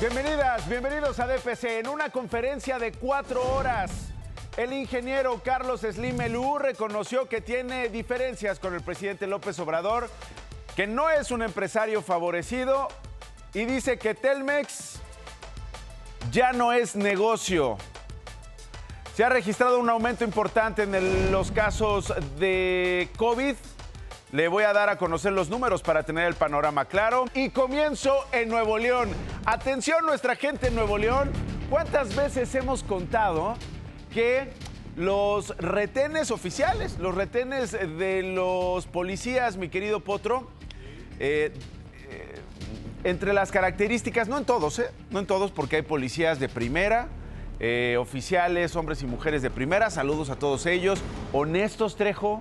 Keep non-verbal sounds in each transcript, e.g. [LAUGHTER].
Bienvenidas, bienvenidos a DPC. En una conferencia de cuatro horas, el ingeniero Carlos Slim Elú reconoció que tiene diferencias con el presidente López Obrador, que no es un empresario favorecido y dice que Telmex ya no es negocio. Se ha registrado un aumento importante en los casos de COVID. Le voy a dar a conocer los números para tener el panorama claro. Y comienzo en Nuevo León. Atención nuestra gente en Nuevo León. ¿Cuántas veces hemos contado que los retenes oficiales, los retenes de los policías, mi querido Potro, eh, eh, entre las características, no en todos, ¿eh? no en todos, porque hay policías de primera, eh, oficiales, hombres y mujeres de primera, saludos a todos ellos, honestos, Trejo,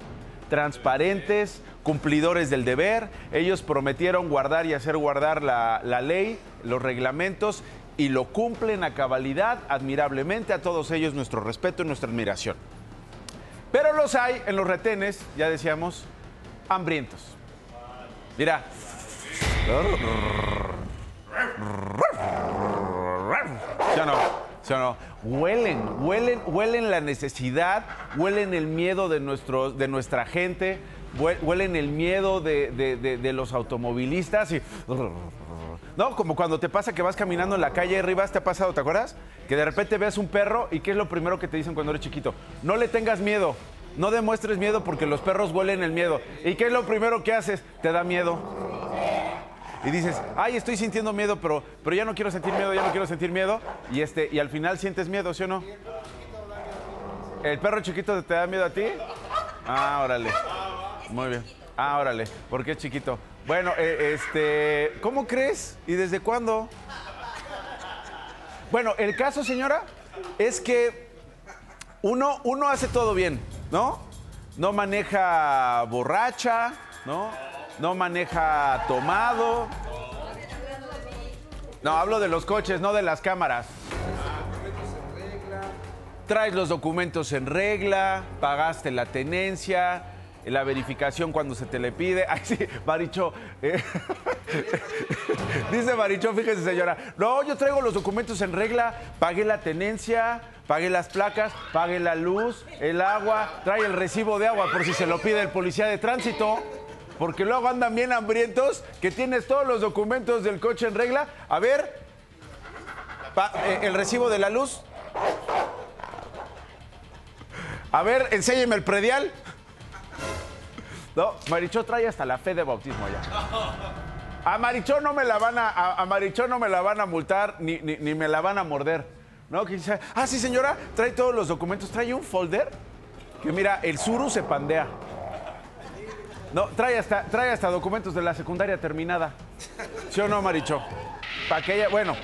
transparentes, cumplidores del deber. Ellos prometieron guardar y hacer guardar la, la ley, los reglamentos, y lo cumplen a cabalidad, admirablemente. A todos ellos nuestro respeto y nuestra admiración. Pero los hay en los retenes, ya decíamos, hambrientos. Mira. ¿Sí o no? ¿Sí o no? Huelen, huelen, huelen la necesidad, huelen el miedo de, nuestro, de nuestra gente, hue- huelen el miedo de, los automovilistas y... ¿No? Como cuando te pasa que vas caminando en la calle arriba, ¿te ha pasado, te acuerdas? Que de repente ves un perro y ¿qué es lo primero que te dicen cuando eres chiquito? No le tengas miedo, no demuestres miedo porque los perros huelen el miedo. ¿Y qué es lo primero que haces? Te da miedo. Y dices, ay, estoy sintiendo miedo, pero, pero ya no quiero sentir miedo, ya no quiero sentir miedo. Y, este, y al final sientes miedo, ¿sí o no? ¿El perro chiquito te da miedo a ti? Ah, órale. Muy bien. Ah, órale. ¿Por qué chiquito? Bueno, eh, este, ¿cómo crees? ¿Y desde cuándo? Bueno, el caso, señora, es que uno, uno hace todo bien, ¿no? No maneja borracha, ¿no? No maneja tomado. No, hablo de los coches, no de las cámaras. Traes los documentos en regla, pagaste la tenencia, la verificación cuando se te le pide. [LAUGHS] Ay, sí, Maricho. eh, [LAUGHS] Dice Maricho, fíjese señora, no, yo traigo los documentos en regla, pagué la tenencia, pagué las placas, pagué la luz, el agua, trae el recibo de agua por si se lo pide el policía de tránsito. Porque luego andan bien hambrientos, que tienes todos los documentos del coche en regla. A ver, eh, el recibo de la luz. A ver, enséñeme el predial. No, Marichó trae hasta la fe de bautismo allá. A Marichó no me la van a, a, no me la van a multar ni, ni- me la van a morder. ¿No? Ah, sí, señora, trae todos los documentos, trae un folder que mira, el suru se pandea. No, trae hasta, hasta documentos de la secundaria terminada. ¿Sí o no, Marichó? Para que ella, bueno.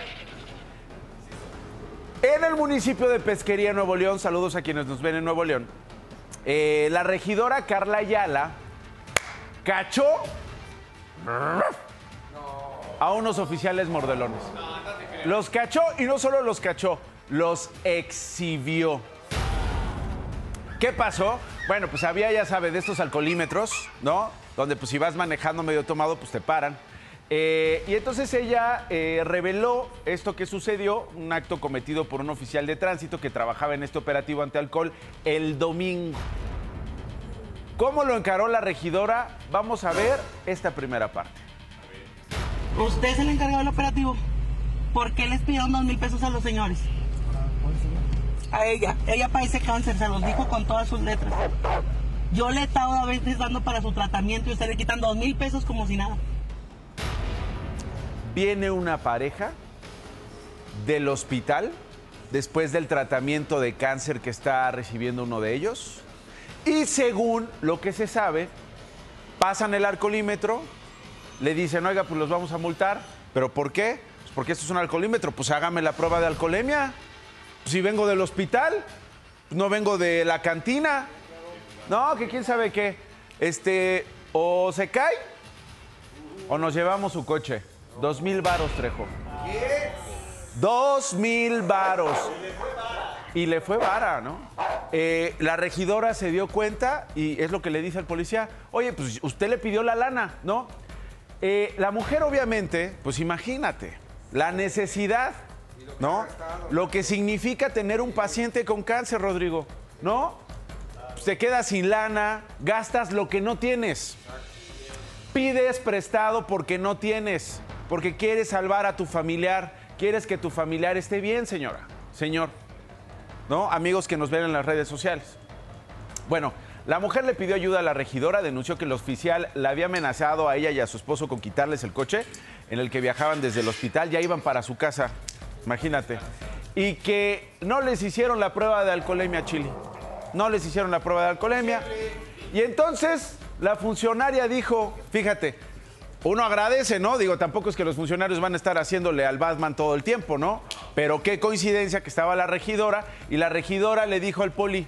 En el municipio de Pesquería, Nuevo León, saludos a quienes nos ven en Nuevo León. eh, la regidora Carla Ayala cachó a unos oficiales mordelones. Los cachó y no solo los cachó, los exhibió. ¿Qué pasó? Bueno, pues había, ya sabe, de estos alcoholímetros, ¿no? Donde pues si vas manejando medio tomado, pues te paran. Eh, y entonces ella eh, reveló esto que sucedió, un acto cometido por un oficial de tránsito que trabajaba en este operativo ante alcohol el domingo. ¿Cómo lo encaró la regidora? Vamos a ver esta primera parte. Usted es el encargado del operativo. ¿Por qué les pidieron dos mil pesos a los señores? A ella. Ella padece cáncer, se los dijo con todas sus letras. Yo le he estado a veces dando para su tratamiento y usted le quitan dos mil pesos como si nada. Viene una pareja del hospital después del tratamiento de cáncer que está recibiendo uno de ellos. Y según lo que se sabe, pasan el alcoholímetro, le dicen, oiga, pues los vamos a multar. ¿Pero por qué? Pues porque esto es un alcoholímetro, pues hágame la prueba de alcoholemia. Si vengo del hospital, no vengo de la cantina. No, que quién sabe qué. Este, o se cae o nos llevamos su coche. Dos mil varos, Trejo. Dos mil varos. Y le fue vara, ¿no? Eh, la regidora se dio cuenta y es lo que le dice al policía, oye, pues usted le pidió la lana, ¿no? Eh, la mujer obviamente, pues imagínate, la necesidad, ¿no? Lo que significa tener un paciente con cáncer, Rodrigo, ¿no? Te quedas sin lana, gastas lo que no tienes. Pides prestado porque no tienes, porque quieres salvar a tu familiar, quieres que tu familiar esté bien, señora, señor. ¿No? Amigos que nos ven en las redes sociales. Bueno, la mujer le pidió ayuda a la regidora, denunció que el oficial la había amenazado a ella y a su esposo con quitarles el coche en el que viajaban desde el hospital, ya iban para su casa, imagínate. Y que no les hicieron la prueba de alcoholemia a Chile. No les hicieron la prueba de alcoholemia. Y entonces la funcionaria dijo, fíjate, uno agradece, ¿no? Digo, tampoco es que los funcionarios van a estar haciéndole al Batman todo el tiempo, ¿no? Pero qué coincidencia que estaba la regidora y la regidora le dijo al poli,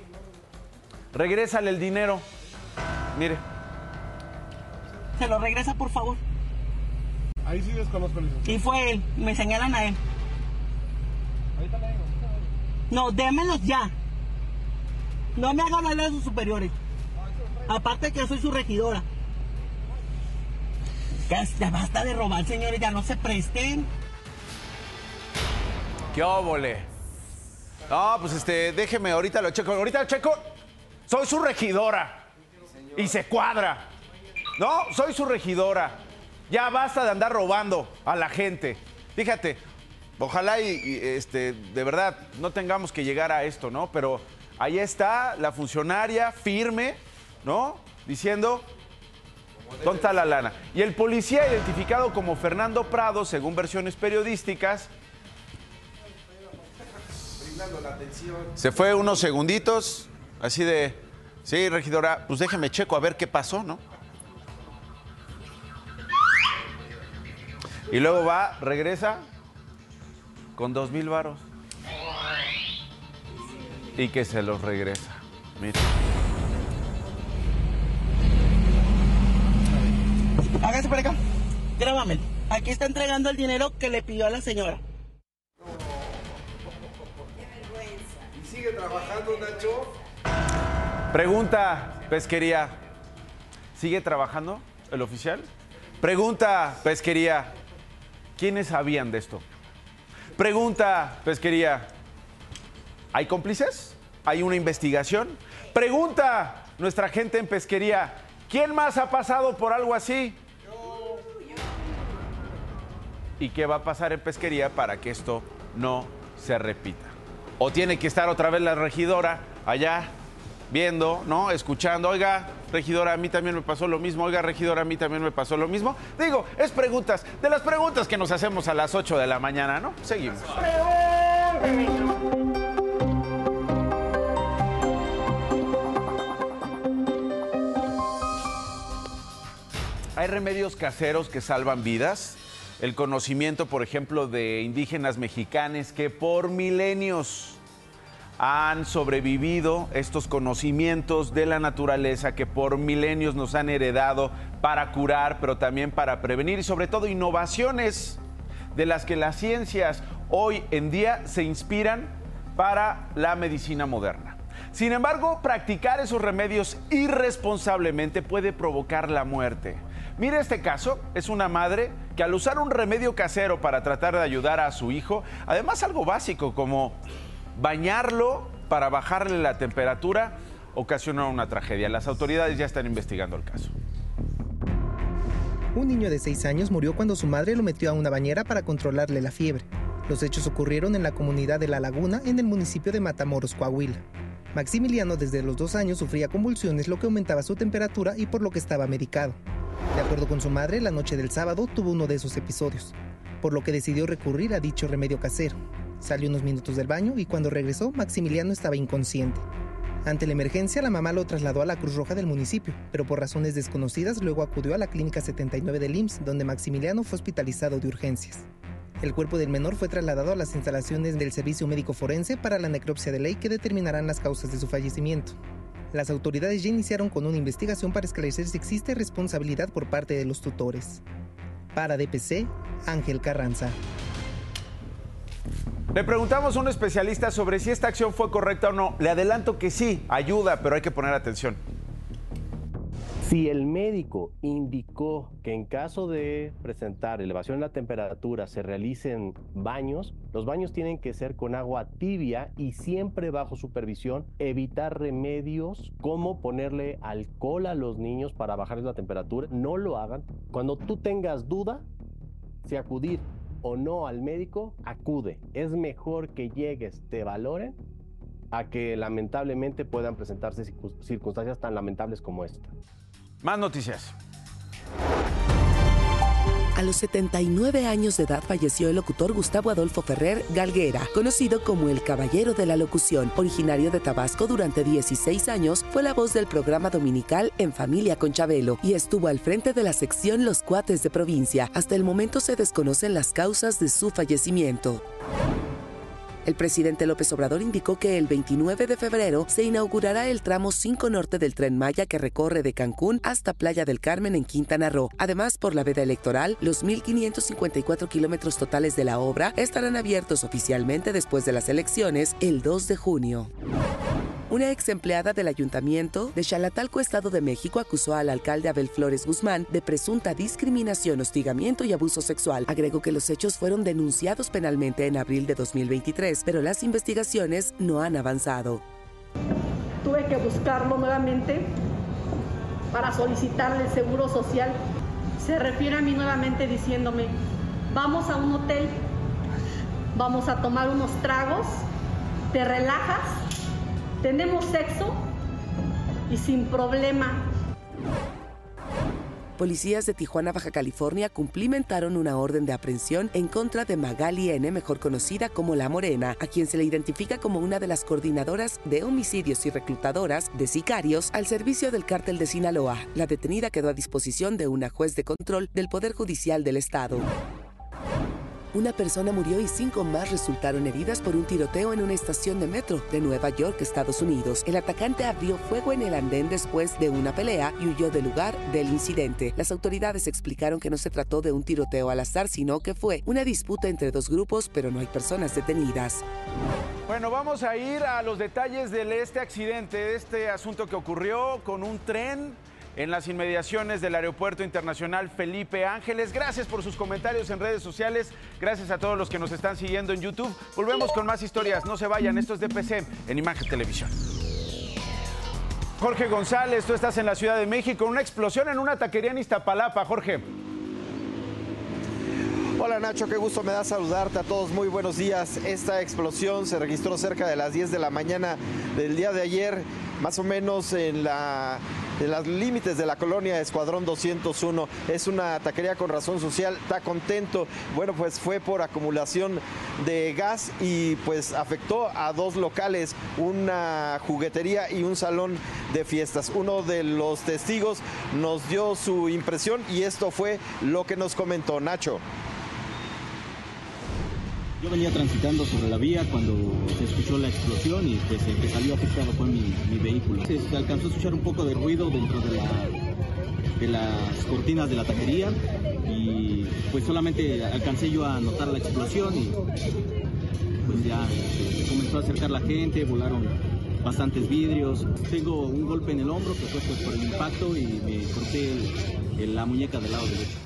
regrésale el dinero. Mire. Se lo regresa, por favor. Ahí sí desconozco el Y fue él, me señalan a él. Ahorita le digo. No, démelos ya. No me hagan hablar a sus superiores. Aparte que yo soy su regidora. Ya, ya basta de robar, señores, ya no se presten. ¿Qué óvole? No, pues este, déjeme, ahorita lo checo. Ahorita lo checo. Soy su regidora. Y se cuadra. No, soy su regidora. Ya basta de andar robando a la gente. Fíjate, ojalá y, este, de verdad no tengamos que llegar a esto, ¿no? Pero ahí está la funcionaria firme, ¿no? Diciendo, ¿dónde está la lana? Y el policía identificado como Fernando Prado, según versiones periodísticas, se fue unos segunditos, así de, sí, regidora, pues déjeme checo a ver qué pasó, ¿no? Y luego va, regresa con dos mil varos. Y que se los regresa. Mira. Hágase por acá. Grábame. Aquí está entregando el dinero que le pidió a la señora. ¿Y sigue trabajando, Nacho? Pregunta, pesquería. ¿Sigue trabajando el oficial? Pregunta, pesquería. ¿Quiénes sabían de esto? Pregunta, pesquería. ¿Hay cómplices? ¿Hay una investigación? Pregunta nuestra gente en pesquería. ¿Quién más ha pasado por algo así? ¿Y qué va a pasar en pesquería para que esto no se repita? O tiene que estar otra vez la regidora allá viendo, ¿no? Escuchando, oiga, regidora, a mí también me pasó lo mismo, oiga, regidora, a mí también me pasó lo mismo. Digo, es preguntas, de las preguntas que nos hacemos a las 8 de la mañana, ¿no? Seguimos. Hay remedios caseros que salvan vidas. El conocimiento, por ejemplo, de indígenas mexicanos que por milenios han sobrevivido estos conocimientos de la naturaleza que por milenios nos han heredado para curar, pero también para prevenir y sobre todo innovaciones de las que las ciencias hoy en día se inspiran para la medicina moderna. Sin embargo, practicar esos remedios irresponsablemente puede provocar la muerte. Mire este caso, es una madre que al usar un remedio casero para tratar de ayudar a su hijo, además algo básico como bañarlo para bajarle la temperatura ocasionó una tragedia. Las autoridades ya están investigando el caso. Un niño de 6 años murió cuando su madre lo metió a una bañera para controlarle la fiebre. Los hechos ocurrieron en la comunidad de La Laguna, en el municipio de Matamoros, Coahuila. Maximiliano desde los dos años sufría convulsiones, lo que aumentaba su temperatura y por lo que estaba medicado. De acuerdo con su madre, la noche del sábado tuvo uno de esos episodios, por lo que decidió recurrir a dicho remedio casero. Salió unos minutos del baño y cuando regresó, Maximiliano estaba inconsciente. Ante la emergencia, la mamá lo trasladó a la Cruz Roja del municipio, pero por razones desconocidas luego acudió a la Clínica 79 del IMSS, donde Maximiliano fue hospitalizado de urgencias. El cuerpo del menor fue trasladado a las instalaciones del Servicio Médico Forense para la necropsia de ley que determinarán las causas de su fallecimiento. Las autoridades ya iniciaron con una investigación para esclarecer si existe responsabilidad por parte de los tutores. Para DPC, Ángel Carranza. Le preguntamos a un especialista sobre si esta acción fue correcta o no. Le adelanto que sí, ayuda, pero hay que poner atención. Si el médico indicó que en caso de presentar elevación en la temperatura se realicen baños, los baños tienen que ser con agua tibia y siempre bajo supervisión, evitar remedios como ponerle alcohol a los niños para bajar la temperatura, no lo hagan. Cuando tú tengas duda, si acudir o no al médico, acude. Es mejor que llegues, te valoren, a que lamentablemente puedan presentarse circunstancias tan lamentables como esta. Más noticias. A los 79 años de edad falleció el locutor Gustavo Adolfo Ferrer Galguera, conocido como el Caballero de la Locución. Originario de Tabasco durante 16 años, fue la voz del programa dominical En Familia con Chabelo y estuvo al frente de la sección Los Cuates de Provincia. Hasta el momento se desconocen las causas de su fallecimiento. El presidente López Obrador indicó que el 29 de febrero se inaugurará el tramo 5 norte del tren Maya que recorre de Cancún hasta Playa del Carmen en Quintana Roo. Además, por la veda electoral, los 1.554 kilómetros totales de la obra estarán abiertos oficialmente después de las elecciones el 2 de junio. Una ex empleada del ayuntamiento de Chalatalco, Estado de México, acusó al alcalde Abel Flores Guzmán de presunta discriminación, hostigamiento y abuso sexual. Agregó que los hechos fueron denunciados penalmente en abril de 2023, pero las investigaciones no han avanzado. Tuve que buscarlo nuevamente para solicitarle el seguro social. Se refiere a mí nuevamente diciéndome, vamos a un hotel, vamos a tomar unos tragos, te relajas tenemos sexo y sin problema. Policías de Tijuana, Baja California, cumplimentaron una orden de aprehensión en contra de Magali N., mejor conocida como La Morena, a quien se le identifica como una de las coordinadoras de homicidios y reclutadoras de sicarios al servicio del cártel de Sinaloa. La detenida quedó a disposición de una juez de control del Poder Judicial del Estado. Una persona murió y cinco más resultaron heridas por un tiroteo en una estación de metro de Nueva York, Estados Unidos. El atacante abrió fuego en el andén después de una pelea y huyó del lugar del incidente. Las autoridades explicaron que no se trató de un tiroteo al azar, sino que fue una disputa entre dos grupos, pero no hay personas detenidas. Bueno, vamos a ir a los detalles de este accidente, de este asunto que ocurrió con un tren en las inmediaciones del Aeropuerto Internacional Felipe Ángeles. Gracias por sus comentarios en redes sociales. Gracias a todos los que nos están siguiendo en YouTube. Volvemos con más historias. No se vayan. Esto es DPC en Imagen Televisión. Jorge González, tú estás en la Ciudad de México. Una explosión en una taquería en Iztapalapa. Jorge. Hola Nacho, qué gusto me da saludarte a todos. Muy buenos días. Esta explosión se registró cerca de las 10 de la mañana del día de ayer, más o menos en la en los límites de la colonia Escuadrón 201. Es una taquería con razón social, está contento. Bueno, pues fue por acumulación de gas y pues afectó a dos locales, una juguetería y un salón de fiestas. Uno de los testigos nos dio su impresión y esto fue lo que nos comentó Nacho. Yo venía transitando sobre la vía cuando se escuchó la explosión y pues el que salió afectado fue mi, vehículo. Se, alcanzó a escuchar un poco de ruido dentro de, las cortinas de la taquería y pues solamente alcancé yo a notar la explosión y pues ya comenzó a acercar la gente, volaron bastantes vidrios. Tengo un golpe en el hombro que fue pues, por el impacto y me corté la muñeca del lado derecho.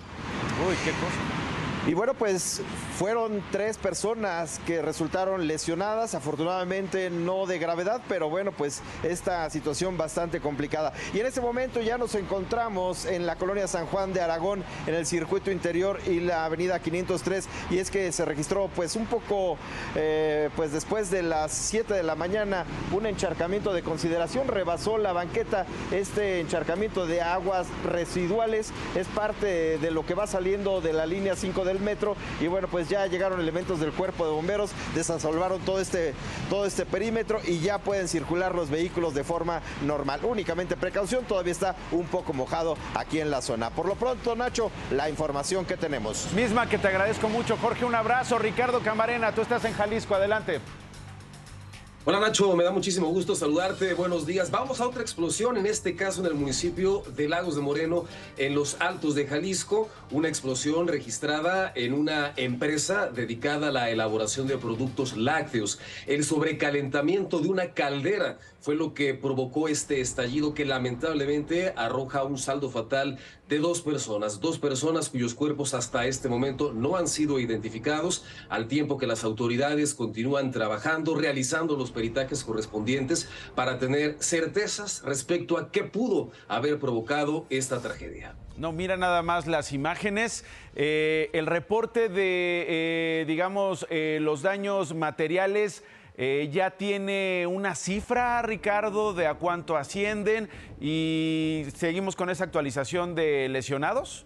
Uy, qué cosa. Y bueno, pues fueron tres personas que resultaron lesionadas, afortunadamente no de gravedad, pero bueno, pues esta situación bastante complicada. Y en este momento ya nos encontramos en la colonia San Juan de Aragón, en el circuito interior y la avenida 503, y es que se registró pues un poco, eh, pues después de las 7 de la mañana, un encharcamiento de consideración, rebasó la banqueta este encharcamiento de aguas residuales, es parte de lo que va saliendo de la línea 5 de del metro y bueno, pues ya llegaron elementos del cuerpo de bomberos, desasolvaron todo este, todo este perímetro y ya pueden circular los vehículos de forma normal. Únicamente precaución, todavía está un poco mojado aquí en la zona. Por lo pronto, Nacho, la información que tenemos. Misma que te agradezco mucho, Jorge, un abrazo. Ricardo Camarena, tú estás en Jalisco, adelante. Hola Nacho, me da muchísimo gusto saludarte. Buenos días. Vamos a otra explosión, en este caso en el municipio de Lagos de Moreno, en los Altos de Jalisco. Una explosión registrada en una empresa dedicada a la elaboración de productos lácteos. El sobrecalentamiento de una caldera fue lo que provocó este estallido que lamentablemente arroja un saldo fatal de dos personas, dos personas cuyos cuerpos hasta este momento no han sido identificados, al tiempo que las autoridades continúan trabajando, realizando los peritajes correspondientes para tener certezas respecto a qué pudo haber provocado esta tragedia. No, mira nada más las imágenes. Eh, el reporte de, eh, digamos, eh, los daños materiales eh, ya tiene una cifra, Ricardo, de a cuánto ascienden y seguimos con esa actualización de lesionados.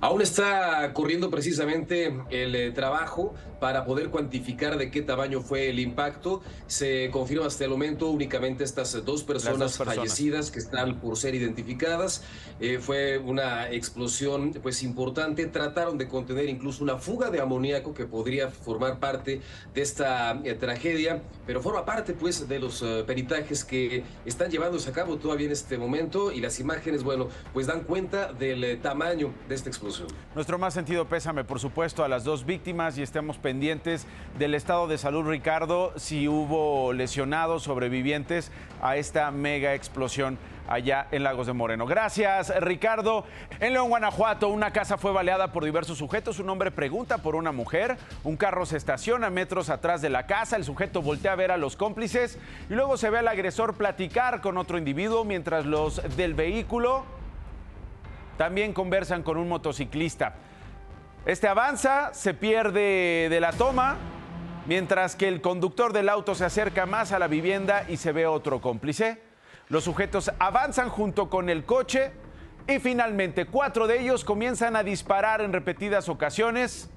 Aún está corriendo precisamente el eh, trabajo para poder cuantificar de qué tamaño fue el impacto. Se confirma hasta el momento únicamente estas dos personas, fallecidas que están por ser identificadas. Eh, fue una explosión pues importante. Trataron de contener incluso una fuga de amoníaco que podría formar parte de esta eh, tragedia, pero forma parte pues de los peritajes que están llevándose a cabo todavía en este momento y las imágenes, bueno, pues dan cuenta del tamaño de explosión. Nuestro más sentido pésame, por supuesto, a las dos víctimas y estemos pendientes del estado de salud, Ricardo, si hubo lesionados, sobrevivientes a esta mega explosión allá en Lagos de Moreno. Gracias, Ricardo. En León, Guanajuato, una casa fue baleada por diversos sujetos. Un hombre pregunta por una mujer. Un carro se estaciona metros atrás de la casa. El sujeto voltea a ver a los cómplices y luego se ve al agresor platicar con otro individuo mientras los del vehículo también conversan con un motociclista. Este avanza, se pierde de la toma, mientras que el conductor del auto se acerca más a la vivienda y se ve otro cómplice. Los sujetos avanzan junto con el coche y finalmente cuatro de ellos comienzan a disparar en repetidas ocasiones.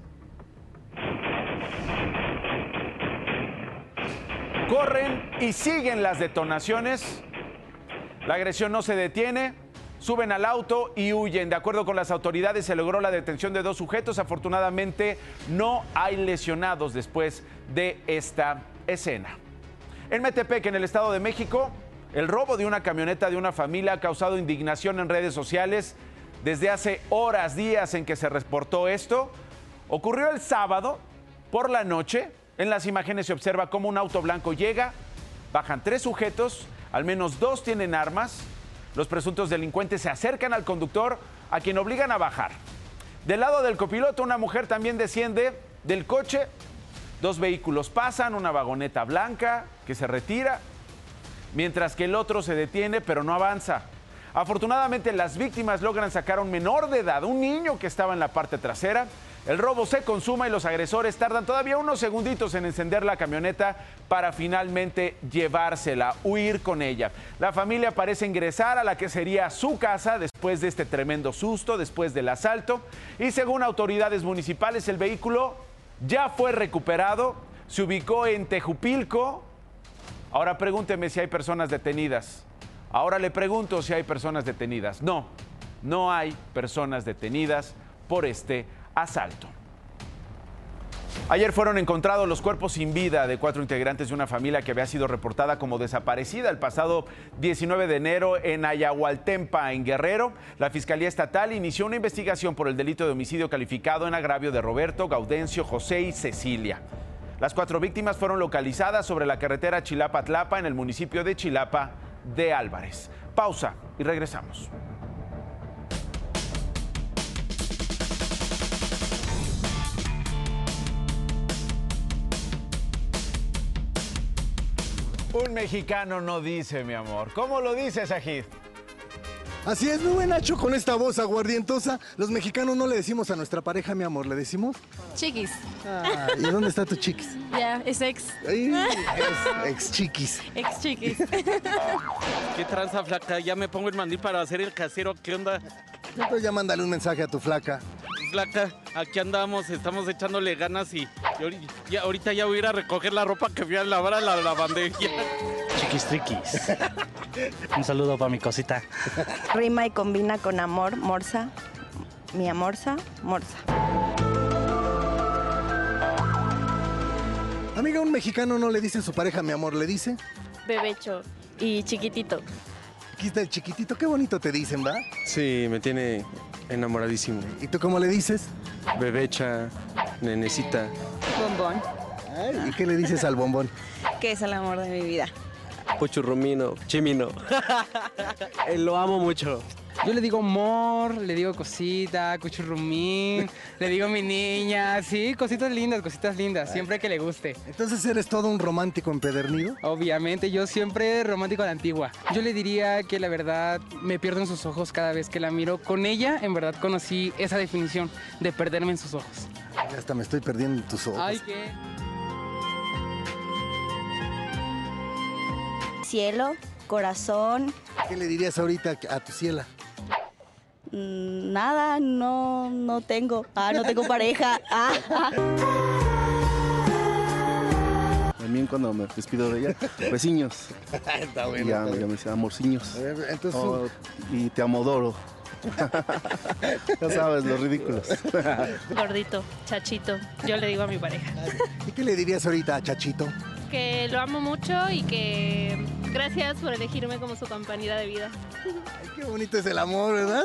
Corren y siguen las detonaciones. La agresión no se detiene suben al auto y huyen. De acuerdo con las autoridades, se logró la detención de dos sujetos. Afortunadamente, no hay lesionados después de esta escena. En Metepec, en el Estado de México, el robo de una camioneta de una familia ha causado indignación en redes sociales. Desde hace horas, días en que se reportó esto, ocurrió el sábado por la noche. En las imágenes se observa cómo un auto blanco llega, bajan tres sujetos, al menos dos tienen armas, los presuntos delincuentes se acercan al conductor, a quien obligan a bajar. Del lado del copiloto, una mujer también desciende del coche. Dos vehículos pasan, una vagoneta blanca que se retira, mientras que el otro se detiene pero no avanza. Afortunadamente las víctimas logran sacar a un menor de edad, un niño que estaba en la parte trasera, el robo se consuma y los agresores tardan todavía unos segunditos en encender la camioneta para finalmente llevársela, huir con ella. La familia parece ingresar a la que sería su casa después de este tremendo susto, después del asalto. Y según autoridades municipales, el vehículo ya fue recuperado, se ubicó en Tejupilco. Ahora pregúnteme si hay personas detenidas. Ahora le pregunto si hay personas detenidas. No, no hay personas detenidas por este asalto. Ayer fueron encontrados los cuerpos sin vida de cuatro integrantes de una familia que había sido reportada como desaparecida el pasado 19 de enero en Ayahualtempa, en Guerrero. La Fiscalía Estatal inició una investigación por el delito de homicidio calificado en agravio de Roberto, Gaudencio, José y Cecilia. Las cuatro víctimas fueron localizadas sobre la carretera Chilapa-Tlapa en el municipio de Chilapa de Álvarez. Pausa y regresamos. Un mexicano no dice, mi amor. ¿Cómo lo dices, Ajid? Así es, muy buen Nacho, con esta voz aguardientosa. Los mexicanos no le decimos a nuestra pareja, mi amor, ¿le decimos? Chiquis. Ah, ¿Y dónde está tu chiquis? Ya, es ex. es ex chiquis. Ex chiquis. ¿Qué tranza, flaca? Ya me pongo el mandil para hacer el casero. ¿Qué onda? Pues ya mándale un mensaje a tu flaca. Flaca, aquí andamos, estamos echándole ganas y, ahorita ya voy a ir a recoger la ropa que fui a lavar a la lavandería. Chiquis triquis. Un saludo para mi cosita. Rima y combina con amor, morsa. Mi amorza, morsa. Amiga, un mexicano no le dice a su pareja, mi amor, le dice. Bebecho y chiquitito. Aquí está el chiquitito, qué bonito te dicen, ¿va? Sí, me tiene enamoradísimo. ¿Y tú cómo le dices? Bebecha, nenecita. Bombón, ¿Y qué le dices al bombón? que es el amor de mi vida. Pochurrumino, chimino. [LAUGHS] Eh, Lo amo mucho. Yo le digo amor, le digo cosita, cuchurrumín, le digo mi niña, sí, cositas lindas, cositas lindas, siempre que le guste. Entonces eres todo un romántico empedernido. Obviamente, yo siempre romántico a la antigua. Yo le diría que la verdad me pierdo en sus ojos cada vez que la miro. Con ella, en verdad, conocí esa definición de perderme en sus ojos. Ya hasta me estoy perdiendo en tus ojos. Ay, qué. Cielo, corazón, ¿Qué le dirías ahorita a tu ciela? Mm, nada, no, no tengo. Ah, no tengo pareja. [LAUGHS] Ah, ah. También cuando me despido de ella, besiños. [LAUGHS] Está bueno, Y ya, está ya me dice amorciños. Entonces Oh, y te amodoro. [LAUGHS] ya sabes, los ridículos. Gordito, chachito. Yo le digo a mi pareja. ¿Y qué le dirías ahorita a Chachito? Que lo amo mucho y que gracias por elegirme como su compañera de vida. Qué bonito es el amor, ¿verdad?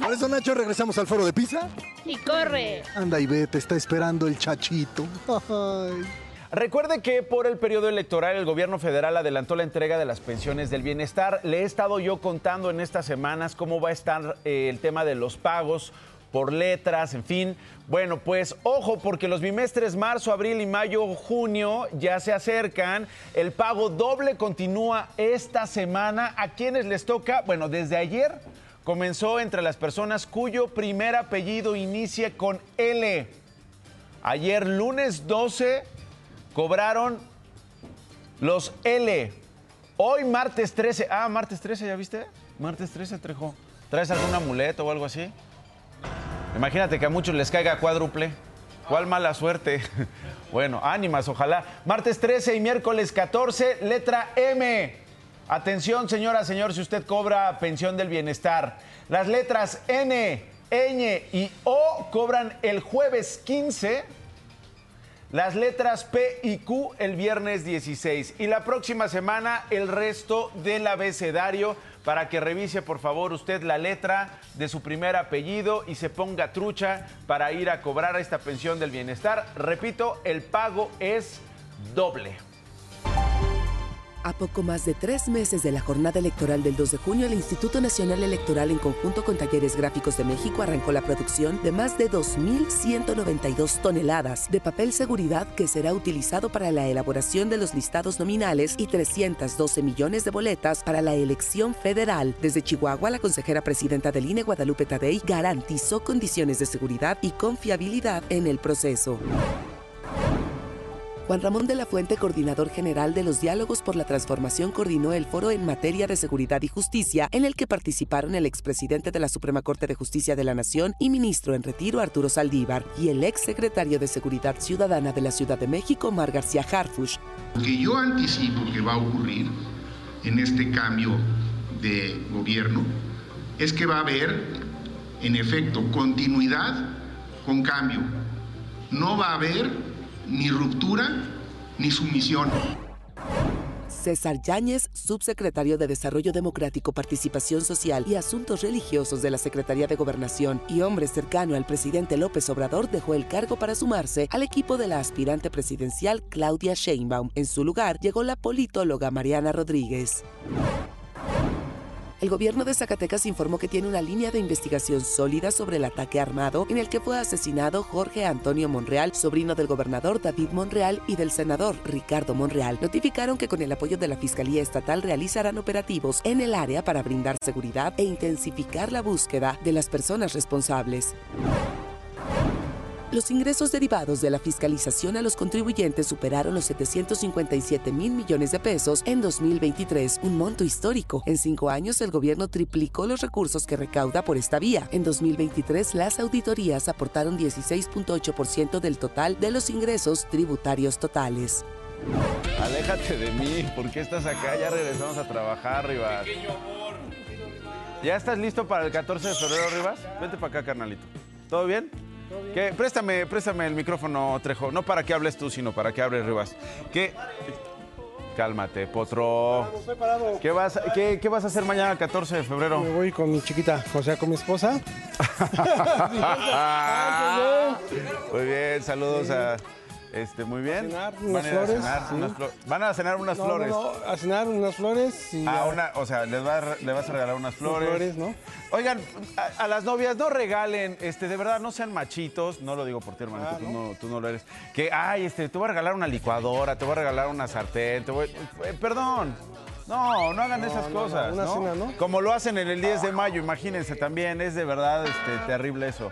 Por eso, Nacho, regresamos al foro de Pisa. Y corre. Anda y ve, te está esperando el Chachito. Ay. Recuerde que por el periodo electoral el gobierno federal adelantó la entrega de las pensiones del bienestar. Le he estado yo contando en estas semanas cómo va a estar eh, el tema de los pagos por letras, en fin. Bueno, pues ojo, porque los bimestres marzo, abril y mayo, junio ya se acercan. El pago doble continúa esta semana. ¿A quienes les toca? Bueno, desde ayer comenzó entre las personas cuyo primer apellido inicie con L. Ayer, lunes 12, cobraron los L. Hoy, martes 13. Ah, martes 13, ¿ya viste? Martes 13, Trejo. ¿Traes algún amuleto o algo así? Imagínate que a muchos les caiga cuádruple. ¿Cuál mala suerte? [LAUGHS] Bueno, ánimas, ojalá. Martes 13 y miércoles 14, letra M. Atención, señora, señor, si usted cobra pensión del bienestar. Las letras N, ñ y O cobran el jueves 15 las letras P y Q el viernes 16 y la próxima semana el resto del abecedario para que revise por favor usted la letra de su primer apellido y se ponga trucha para ir a cobrar esta pensión del bienestar. Repito, el pago es doble. A poco más de tres meses de la jornada electoral del 2 de junio, el Instituto Nacional Electoral, en conjunto con Talleres Gráficos de México, arrancó la producción de más de 2.192 toneladas de papel seguridad que será utilizado para la elaboración de los listados nominales y 312 millones de boletas para la elección federal. Desde Chihuahua, la consejera presidenta del INE, Guadalupe Tadei, garantizó condiciones de seguridad y confiabilidad en el proceso. Juan Ramón de la Fuente, coordinador general de los Diálogos por la Transformación, coordinó el foro en materia de seguridad y justicia, en el que participaron el expresidente de la Suprema Corte de Justicia de la Nación y ministro en retiro Arturo Saldívar, y el exsecretario de Seguridad Ciudadana de la Ciudad de México, Mar García Harfush. Lo que yo anticipo que va a ocurrir en este cambio de gobierno es que va a haber, en efecto, continuidad con cambio. No va a haber ni ruptura ni sumisión. César Yáñez, subsecretario de Desarrollo Democrático, Participación Social y Asuntos Religiosos de la Secretaría de Gobernación y hombre cercano al presidente López Obrador, dejó el cargo para sumarse al equipo de la aspirante presidencial Claudia Sheinbaum. En su lugar llegó la politóloga Mariana Rodríguez. El gobierno de Zacatecas informó que tiene una línea de investigación sólida sobre el ataque armado en el que fue asesinado Jorge Antonio Monreal, sobrino del gobernador David Monreal y del senador Ricardo Monreal. Notificaron que con el apoyo de la Fiscalía Estatal realizarán operativos en el área para brindar seguridad e intensificar la búsqueda de las personas responsables. Los ingresos derivados de la fiscalización a los contribuyentes superaron los 757 mil millones de pesos en 2023, un monto histórico. En cinco años, el gobierno triplicó los recursos que recauda por esta vía. En 2023, las auditorías aportaron 16.8% del total de los ingresos tributarios totales. Aléjate de mí, ¿por qué estás acá? Ya regresamos a trabajar, Rivas. ¿Ya estás listo para el 14 de febrero, Rivas? Vente para acá, carnalito. ¿Todo bien? Que, préstame, préstame el micrófono, Trejo. No para que hables tú, sino para que hables Rivas. Que. Cálmate, potro. Estoy parado. ¿Qué vas, qué, qué vas a hacer mañana, 14 de febrero? Me voy con mi chiquita, o sea, con mi esposa. [LAUGHS] [LAUGHS] Muy bien, saludos a. Este, muy bien. cenar Van a cenar sí. unas flo- Van a cenar unas No, flores. No, no, a cenar unas flores y Ah, a- una, o sea, les va a le vas a regalar unas flores. flores, ¿no? Oigan, a, a las novias no regalen, este, de verdad, no sean machitos. No lo digo por ti, hermanito, Ah, tú, ¿no? tú no lo eres. Que, ay, este, te voy a regalar una licuadora, te voy a regalar una sartén, te voy... eh, perdón. No, no hagan No, esas no, no, cosas, una cena, ¿no? Como lo hacen en el 10 de mayo, imagínense también, es de verdad este, terrible eso.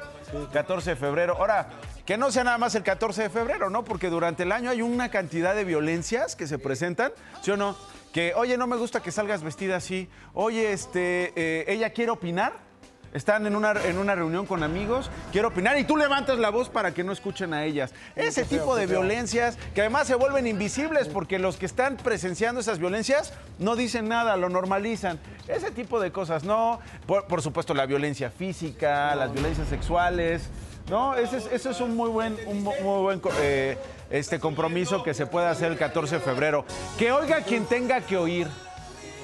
14 de febrero. Ahora, que no sea nada más el 14 de febrero, ¿no? Porque durante el año hay una cantidad de violencias que se presentan, ¿sí o no? Que, oye, no me gusta que salgas vestida así. Oye, este, eh, ella quiere opinar. Están en una, en una reunión con amigos, quiere opinar y tú levantas la voz para que no escuchen a ellas. Ese tipo de violencias que además se vuelven invisibles porque los que están presenciando esas violencias no dicen nada, lo normalizan. Ese tipo de cosas, ¿no? Por, por supuesto, la violencia física, las violencias sexuales, ¿no? Ese es, ese es un muy buen, un mu- muy buen eh, este compromiso que se puede hacer el 14 de febrero. Que oiga quien tenga que oír.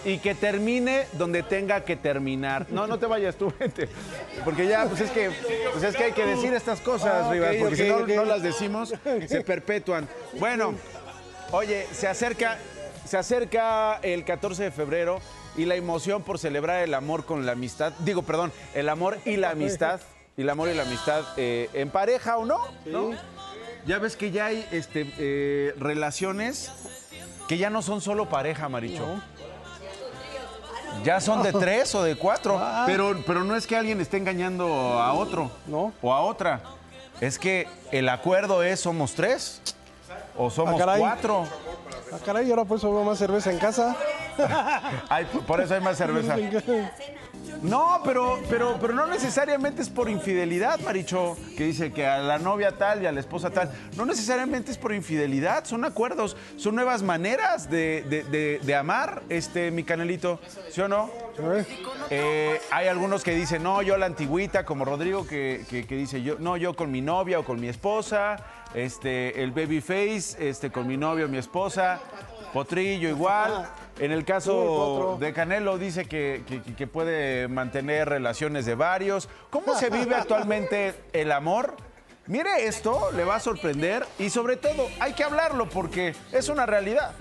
Y que termine donde tenga que terminar. No, no te vayas tú, [LAUGHS] vente. Porque ya, pues es que, pues es que hay que decir estas cosas, Ah, Rivas, porque si no las decimos, se perpetúan. Bueno, oye, se acerca, se acerca el 14 de febrero y la emoción por celebrar el amor con la amistad, digo, perdón, el amor y la amistad, y el amor y la amistad eh, en pareja o no, ¿no? Ya ves que ya hay este, eh, relaciones que ya no son solo pareja, Maricho. Ya son de [LAUGHS] tres o de cuatro. Ah. Pero, pero no es que alguien esté engañando a otro No. o a otra. Es que el acuerdo es somos tres o somos Ah, cuatro. Ah, caray, ahora por eso veo más cerveza en casa. [LAUGHS] Ay, por eso hay más cerveza. [LAUGHS] No, pero, pero, pero no necesariamente es por infidelidad, Maricho, que dice que a la novia tal y a la esposa tal. No necesariamente es por infidelidad, son acuerdos, son nuevas maneras de, de- de- amar, este, mi canelito, ¿sí o no? Eh, hay algunos que dicen, no, yo la antigüita, como Rodrigo, que, que- dice, yo, no, yo con mi novia o con mi esposa, este, el babyface, este, con mi novio o mi esposa, potrillo igual. En el caso de Canelo dice que, que- que puede mantener relaciones de varios. ¿Cómo se vive [LAUGHS] actualmente el amor? Mire esto, le va a sorprender y sobre todo hay que hablarlo porque es una realidad.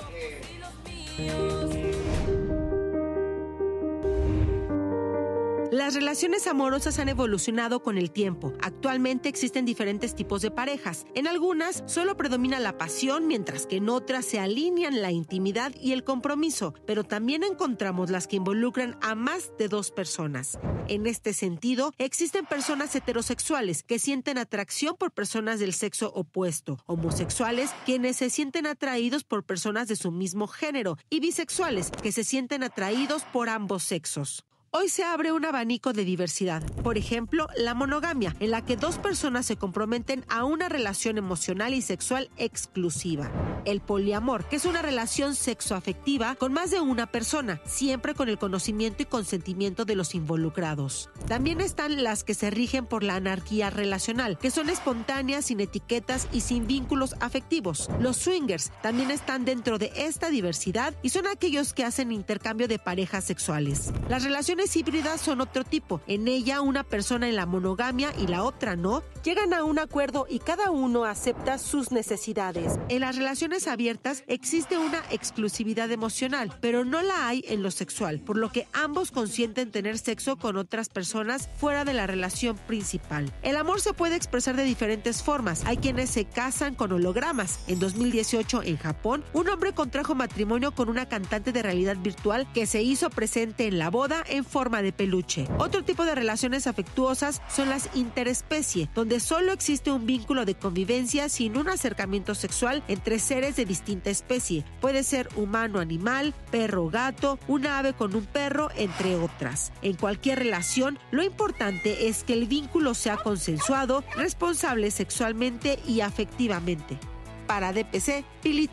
Las relaciones amorosas han evolucionado con el tiempo. Actualmente existen diferentes tipos de parejas. En algunas solo predomina la pasión, mientras que en otras se alinean la intimidad y el compromiso, pero también encontramos las que involucran a más de dos personas. En este sentido, existen personas heterosexuales que sienten atracción por personas del sexo opuesto, homosexuales quienes se sienten atraídos por personas de su mismo género y bisexuales que se sienten atraídos por ambos sexos. Hoy se abre un abanico de diversidad. Por ejemplo, la monogamia, en la que dos personas se comprometen a una relación emocional y sexual exclusiva. El poliamor, que es una relación sexoafectiva con más de una persona, siempre con el conocimiento y consentimiento de los involucrados. También están las que se rigen por la anarquía relacional, que son espontáneas, sin etiquetas y sin vínculos afectivos. Los swingers también están dentro de esta diversidad y son aquellos que hacen intercambio de parejas sexuales. Las relaciones híbridas son otro tipo. En ella, una persona en la monogamia y la otra no, llegan a un acuerdo y cada uno acepta sus necesidades. En las relaciones abiertas existe una exclusividad emocional, pero no la hay en lo sexual, por lo que ambos consienten tener sexo con otras personas fuera de la relación principal. El amor se puede expresar de diferentes formas. Hay quienes se casan con hologramas. En 2018, en Japón, un hombre contrajo matrimonio con una cantante de realidad virtual que se hizo presente en la boda en forma de peluche. Otro tipo de relaciones afectuosas son las interespecie, donde solo existe un vínculo de convivencia sin un acercamiento sexual entre seres de distinta especie. Puede ser humano-animal, perro-gato, un ave con un perro, entre otras. En cualquier relación, lo importante es que el vínculo sea consensuado, responsable sexualmente y afectivamente. Para DPC, Pili.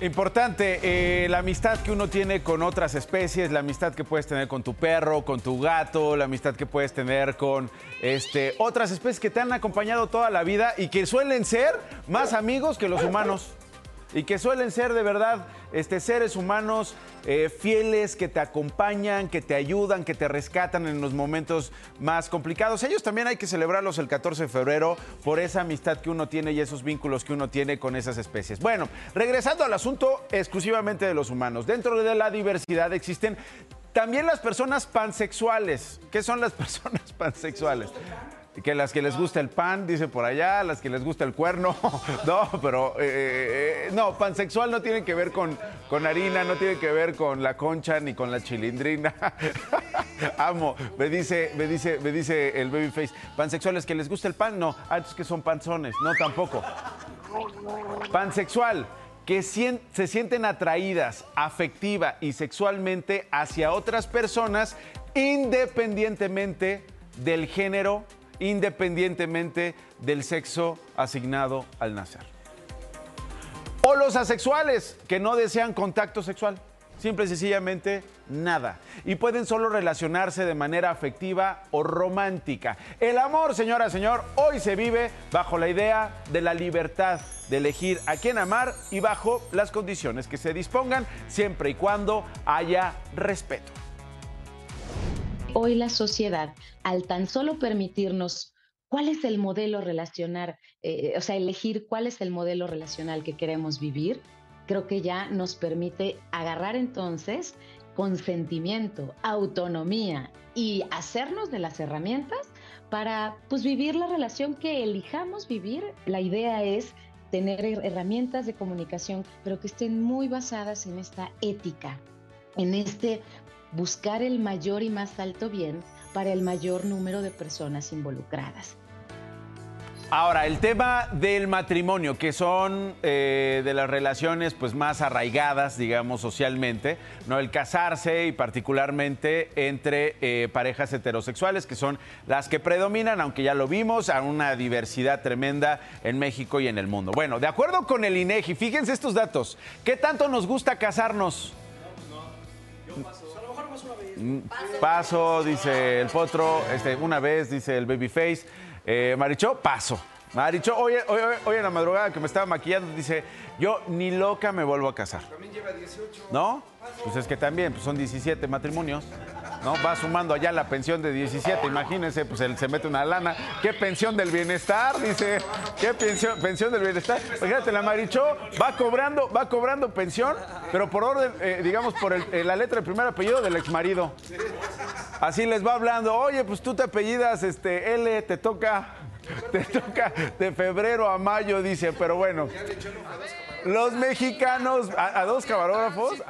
Importante, eh, la amistad que uno tiene con otras especies, la amistad que puedes tener con tu perro, con tu gato, la amistad que puedes tener con este, otras especies que te han acompañado toda la vida y que suelen ser más amigos que los humanos y que suelen ser de verdad este, seres humanos eh, fieles que te acompañan, que te ayudan, que te rescatan en los momentos más complicados. Ellos también hay que celebrarlos el 14 de febrero por esa amistad que uno tiene y esos vínculos que uno tiene con esas especies. Bueno, regresando al asunto exclusivamente de los humanos. Dentro de la diversidad existen también las personas pansexuales. ¿Qué son las [LAUGHS] personas pansexuales? Que las que les gusta el pan, dice por allá, las que les gusta el cuerno. [LAUGHS] No, pero eh, eh, eh, no, pansexual no tiene que ver con, con harina, no tiene que ver con la concha ni con la chilindrina. [LAUGHS] Amo, me dice, me dice, me dice el babyface. Pansexuales que les gusta el pan, no. Ah, que son panzones, no tampoco. Pansexual que se sienten atraídas afectiva y sexualmente hacia otras personas independientemente del género independientemente del sexo asignado al nacer. O los asexuales que no desean contacto sexual. Simple y sencillamente nada. Y pueden solo relacionarse de manera afectiva o romántica. El amor, señora, señor, hoy se vive bajo la idea de la libertad de elegir a quién amar y bajo las condiciones que se dispongan, siempre y cuando haya respeto. Hoy la sociedad, al tan solo permitirnos cuál es el modelo relacional, eh, o sea, elegir cuál es el modelo relacional que queremos vivir, creo que ya nos permite agarrar entonces consentimiento, autonomía y hacernos de las herramientas para pues vivir la relación que elijamos vivir. La idea es tener herramientas de comunicación, pero que estén muy basadas en esta ética, en este buscar el mayor y más alto bien para el mayor número de personas involucradas. Ahora, el tema del matrimonio, que son eh, de las relaciones pues, más arraigadas, digamos, socialmente, ¿no? El casarse y particularmente entre eh, parejas heterosexuales, que son las que predominan, aunque ya lo vimos, a una diversidad tremenda en México y en el mundo. Bueno, de acuerdo con el INEGI, fíjense estos datos. ¿Qué tanto nos gusta casarnos? Mm, paso, dice el potro, este, una vez, dice el babyface. Eh, Marichó, paso. Marichó, hoy, hoy, hoy, en la madrugada que me estaba maquillando, dice, yo ni loca me vuelvo a casar. También lleva 18. ¿No? Pues es que también, pues son 17 matrimonios. ¿No? Va sumando allá la pensión de 17, imagínense, pues él se mete una lana. ¿Qué pensión del bienestar? Dice, ¿qué pensión, pensión del bienestar? Fíjate, la Marichó va cobrando, va cobrando pensión, pero por orden, eh, digamos, por eh, la letra del primer apellido del exmarido. Así les va hablando, oye, pues tú te apellidas este, L, te toca, [LAUGHS] te toca de febrero a mayo, dice, pero bueno. Los mexicanos, a, dos camarógrafos.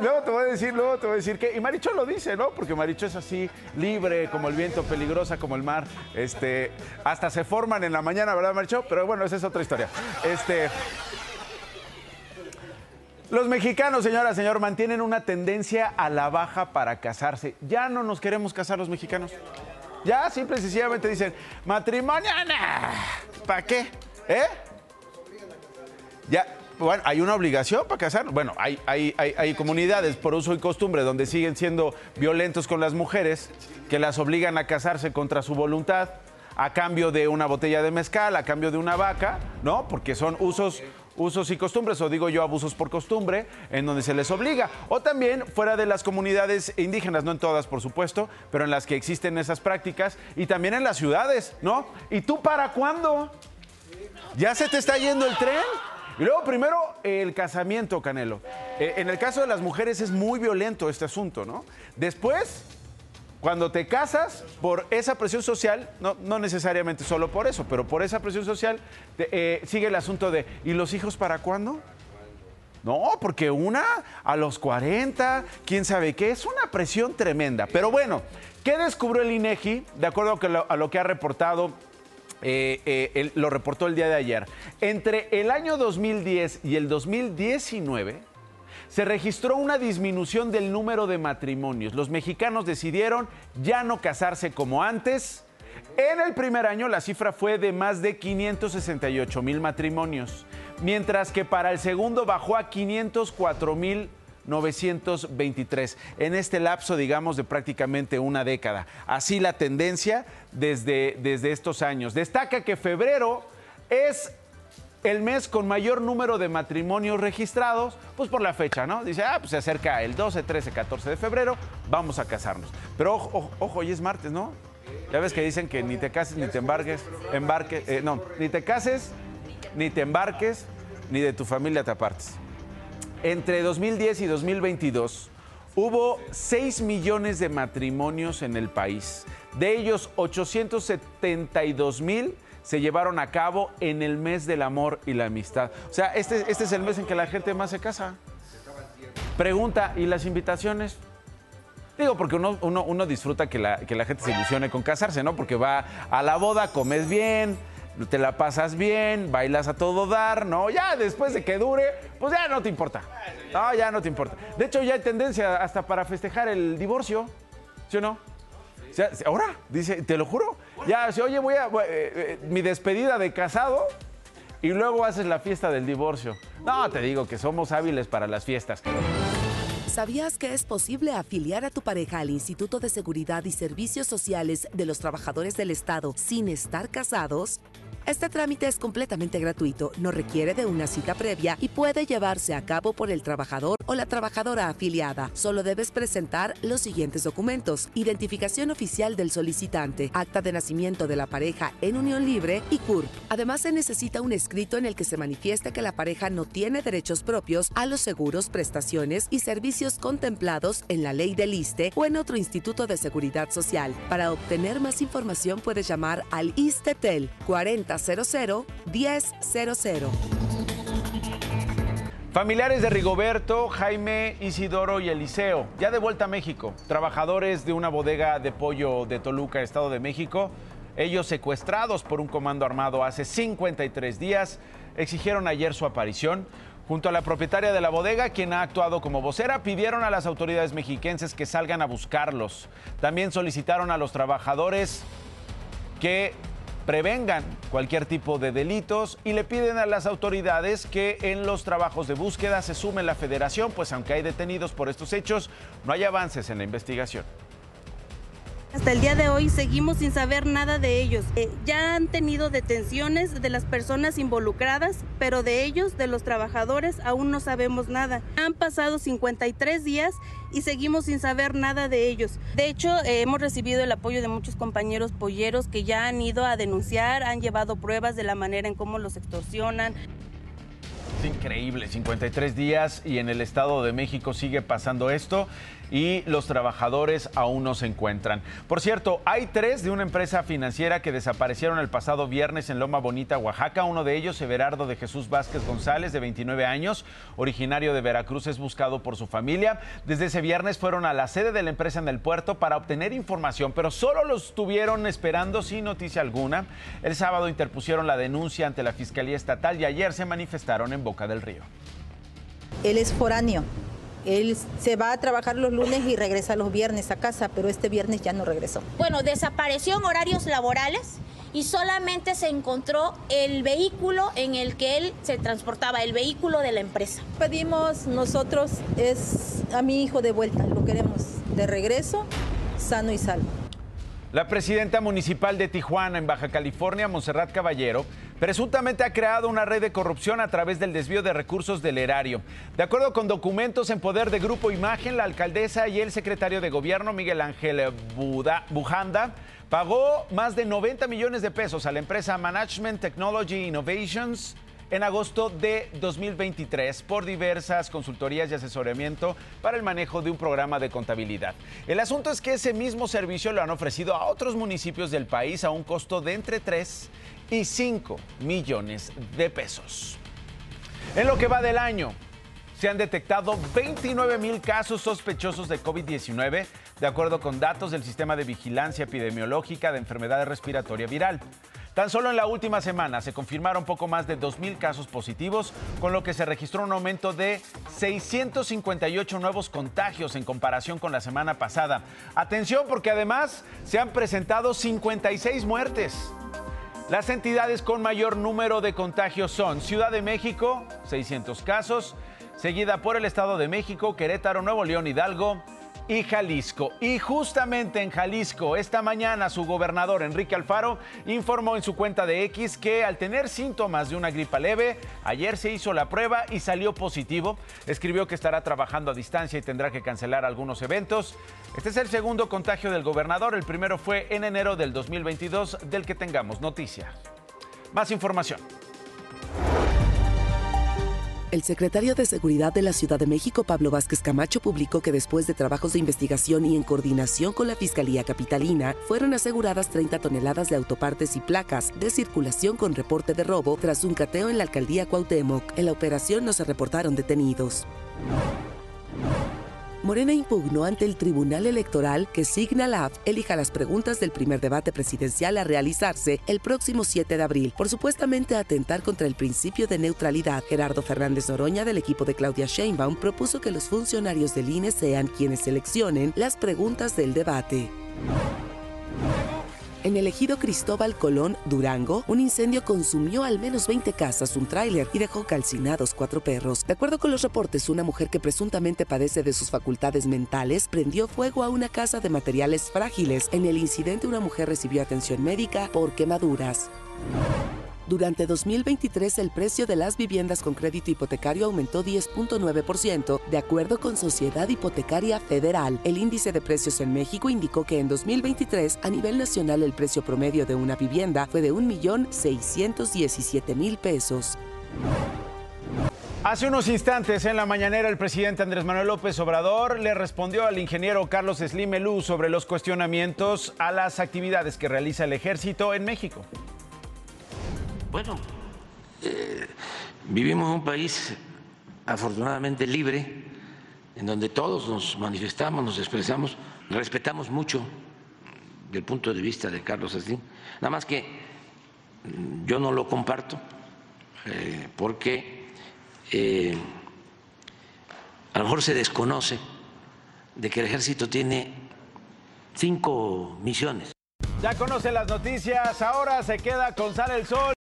luego te voy a decir, luego te voy a decir que. Y Maricho lo dice, ¿no? Porque Maricho es así, libre como el viento, peligrosa como el mar. Este, hasta se forman en la mañana, ¿verdad, Maricho? Pero bueno, esa es otra historia. Este. Los mexicanos, señora, señor, mantienen una tendencia a la baja para casarse. Ya no nos queremos casar los mexicanos. Ya simple y sencillamente dicen, matrimonio, ¿para qué? ¿Eh? Ya, bueno, hay una obligación para casar. Bueno, hay, hay, hay, comunidades por uso y costumbre donde siguen siendo violentos con las mujeres, que las obligan a casarse contra su voluntad, a cambio de una botella de mezcal, a cambio de una vaca, ¿no? Porque son usos, usos y costumbres, o digo yo abusos por costumbre, en donde se les obliga. O también fuera de las comunidades indígenas, no en todas, por supuesto, pero en las que existen esas prácticas, y también en las ciudades, ¿no? ¿Y tú para cuándo? ¿Ya se te está yendo el tren? Y luego, primero, el casamiento, Canelo. Eh, en el caso de las mujeres es muy violento este asunto, ¿no? Después, cuando te casas, por esa presión social, no, necesariamente solo por eso, pero por esa presión social, eh, sigue el asunto de, ¿y los hijos para cuándo? No, porque una a los 40, quién sabe qué, es una presión tremenda. Pero bueno, ¿qué descubrió el INEGI? De acuerdo a lo que ha reportado eh, eh, lo reportó el día de ayer. Entre el año 2010 y el 2019 se registró una disminución del número de matrimonios. Los mexicanos decidieron ya no casarse como antes En el primer año la cifra fue de más de 568 mil matrimonios, mientras que para el segundo bajó a 504 mil 923 en este lapso, digamos, de prácticamente una década. Así la tendencia desde, desde estos años. Destaca que febrero es el mes con mayor número de matrimonios registrados, pues por la fecha, ¿no? Dice, ah, pues se acerca el 12, 13, 14 de febrero, vamos a casarnos. Pero ojo, ojo, hoy es martes, ¿no? Ya ves que dicen que ni te cases ni te embarques, embarque, eh, no, ni te cases, ni te embarques, ni de tu familia te apartes. Entre 2010 y 2022 hubo 6 millones de matrimonios en el país. De ellos, 872 mil se llevaron a cabo en el mes del amor y la amistad. O sea, este, este es el mes en que la gente más se casa. Pregunta, ¿y las invitaciones? Digo, porque uno, uno, uno disfruta que la, que la gente se ilusione con casarse, ¿no? Porque va a la boda, comes bien, te la pasas bien, bailas a todo dar, ¿no? Ya después de que dure, pues ya no te importa. No, ya no te importa. De hecho, ya hay tendencia hasta para festejar el divorcio, ¿sí o no? O ahora, dice, te lo juro. Ya, si, oye, voy a. eh, eh, mi despedida de casado y luego haces la fiesta del divorcio. No, te digo que somos hábiles para las fiestas. ¿Sabías que es posible afiliar a tu pareja al Instituto de Seguridad y Servicios Sociales de los Trabajadores del Estado sin estar casados? Este trámite es completamente gratuito, no requiere de una cita previa y puede llevarse a cabo por el trabajador o la trabajadora afiliada. Solo debes presentar los siguientes documentos: identificación oficial del solicitante, acta de nacimiento de la pareja en unión libre y CURP. Además, se necesita un escrito en el que se manifieste que la pareja no tiene derechos propios a los seguros, prestaciones y servicios contemplados en la ley del ISTE o en otro instituto de seguridad social. Para obtener más información puedes llamar al ISTETEL 4000 1000. Familiares de Rigoberto, Jaime, Isidoro y Eliseo, ya de vuelta a México. Trabajadores de una bodega de pollo de Toluca, Estado de México, ellos secuestrados por un comando armado hace 53 días, exigieron ayer su aparición. Junto a la propietaria de la bodega, quien ha actuado como vocera, pidieron a las autoridades mexiquenses que salgan a buscarlos. También solicitaron a los trabajadores que prevengan cualquier tipo de delitos y le piden a las autoridades que en los trabajos de búsqueda se sume la federación, pues aunque hay detenidos por estos hechos, no hay avances en la investigación. Hasta el día de hoy seguimos sin saber nada de ellos. Eh, ya han tenido detenciones de las personas involucradas, pero de ellos, de los trabajadores, aún no sabemos nada. Han pasado 53 días y seguimos sin saber nada de ellos. De hecho, eh, hemos recibido el apoyo de muchos compañeros polleros que ya han ido a denunciar, han llevado pruebas de la manera en cómo los extorsionan. Es increíble, 53 días y en el Estado de México sigue pasando esto y los trabajadores aún no se encuentran. Por cierto, hay tres de una empresa financiera que desaparecieron el pasado viernes en Loma Bonita, Oaxaca. Uno de ellos, Everardo de Jesús Vázquez González, de 29 años, originario de Veracruz, es buscado por su familia. Desde ese viernes fueron a la sede de la empresa en el puerto para obtener información, pero solo los estuvieron esperando sin noticia alguna. El sábado interpusieron la denuncia ante la Fiscalía Estatal y ayer se manifestaron en Boca del Río. Él es foráneo. Él se va a trabajar los lunes y regresa los viernes a casa, pero este viernes ya no regresó. Bueno, desapareció en horarios laborales y solamente se encontró el vehículo en el que él se transportaba, el vehículo de la empresa. Pedimos nosotros es a mi hijo de vuelta, lo queremos de regreso, sano y salvo. La presidenta municipal de Tijuana, en Baja California, Monserrat Caballero, presuntamente ha creado una red de corrupción a través del desvío de recursos del erario. De acuerdo con documentos en poder de Grupo Imagen, la alcaldesa y el secretario de gobierno, Miguel Ángel Bujanda, pagó más de 90 millones de pesos a la empresa Management Technology Innovations en agosto de 2023 por diversas consultorías y asesoramiento para el manejo de un programa de contabilidad. El asunto es que ese mismo servicio lo han ofrecido a otros municipios del país a un costo de entre 3 y 5 millones de pesos. En lo que va del año, se han detectado 29 mil casos sospechosos de COVID-19, de acuerdo con datos del Sistema de Vigilancia Epidemiológica de Enfermedades Respiratoria Viral. Tan solo en la última semana se confirmaron poco más de 2.000 casos positivos, con lo que se registró un aumento de 658 nuevos contagios en comparación con la semana pasada. Atención porque además se han presentado 56 muertes. Las entidades con mayor número de contagios son Ciudad de México, 600 casos, seguida por el Estado de México, Querétaro, Nuevo León, Hidalgo y Jalisco. Y justamente en Jalisco, esta mañana su gobernador Enrique Alfaro informó en su cuenta de X que al tener síntomas de una gripa leve, ayer se hizo la prueba y salió positivo. Escribió que estará trabajando a distancia y tendrá que cancelar algunos eventos. Este es el segundo contagio del gobernador, el primero fue en enero del 2022 del que tengamos noticia. Más información. El secretario de Seguridad de la Ciudad de México, Pablo Vázquez Camacho, publicó que después de trabajos de investigación y en coordinación con la Fiscalía Capitalina, fueron aseguradas 30 toneladas de autopartes y placas de circulación con reporte de robo tras un cateo en la alcaldía Cuauhtémoc. En la operación no se reportaron detenidos. Morena impugnó ante el Tribunal Electoral que Signa Lab elija las preguntas del primer debate presidencial a realizarse el próximo 7 de abril por supuestamente atentar contra el principio de neutralidad. Gerardo Fernández Noroña del equipo de Claudia Sheinbaum propuso que los funcionarios del INE sean quienes seleccionen las preguntas del debate. En el ejido Cristóbal Colón, Durango, un incendio consumió al menos 20 casas, un tráiler y dejó calcinados cuatro perros. De acuerdo con los reportes, una mujer que presuntamente padece de sus facultades mentales prendió fuego a una casa de materiales frágiles. En el incidente, una mujer recibió atención médica por quemaduras. Durante 2023, el precio de las viviendas con crédito hipotecario aumentó 10.9%, de acuerdo con Sociedad Hipotecaria Federal. El índice de precios en México indicó que en 2023, a nivel nacional, el precio promedio de una vivienda fue de 1.617.000 pesos. Hace unos instantes en la mañanera el presidente Andrés Manuel López Obrador le respondió al ingeniero Carlos Slim Elú sobre los cuestionamientos a las actividades que realiza el ejército en México. Bueno, eh, vivimos en un país afortunadamente libre, en donde todos nos manifestamos, nos expresamos, respetamos mucho del punto de vista de Carlos Slim. Nada más que yo no lo comparto eh, porque eh, a lo mejor se desconoce de que el ejército tiene cinco misiones. Ya conoce las noticias, ahora se queda con Sale el Sol.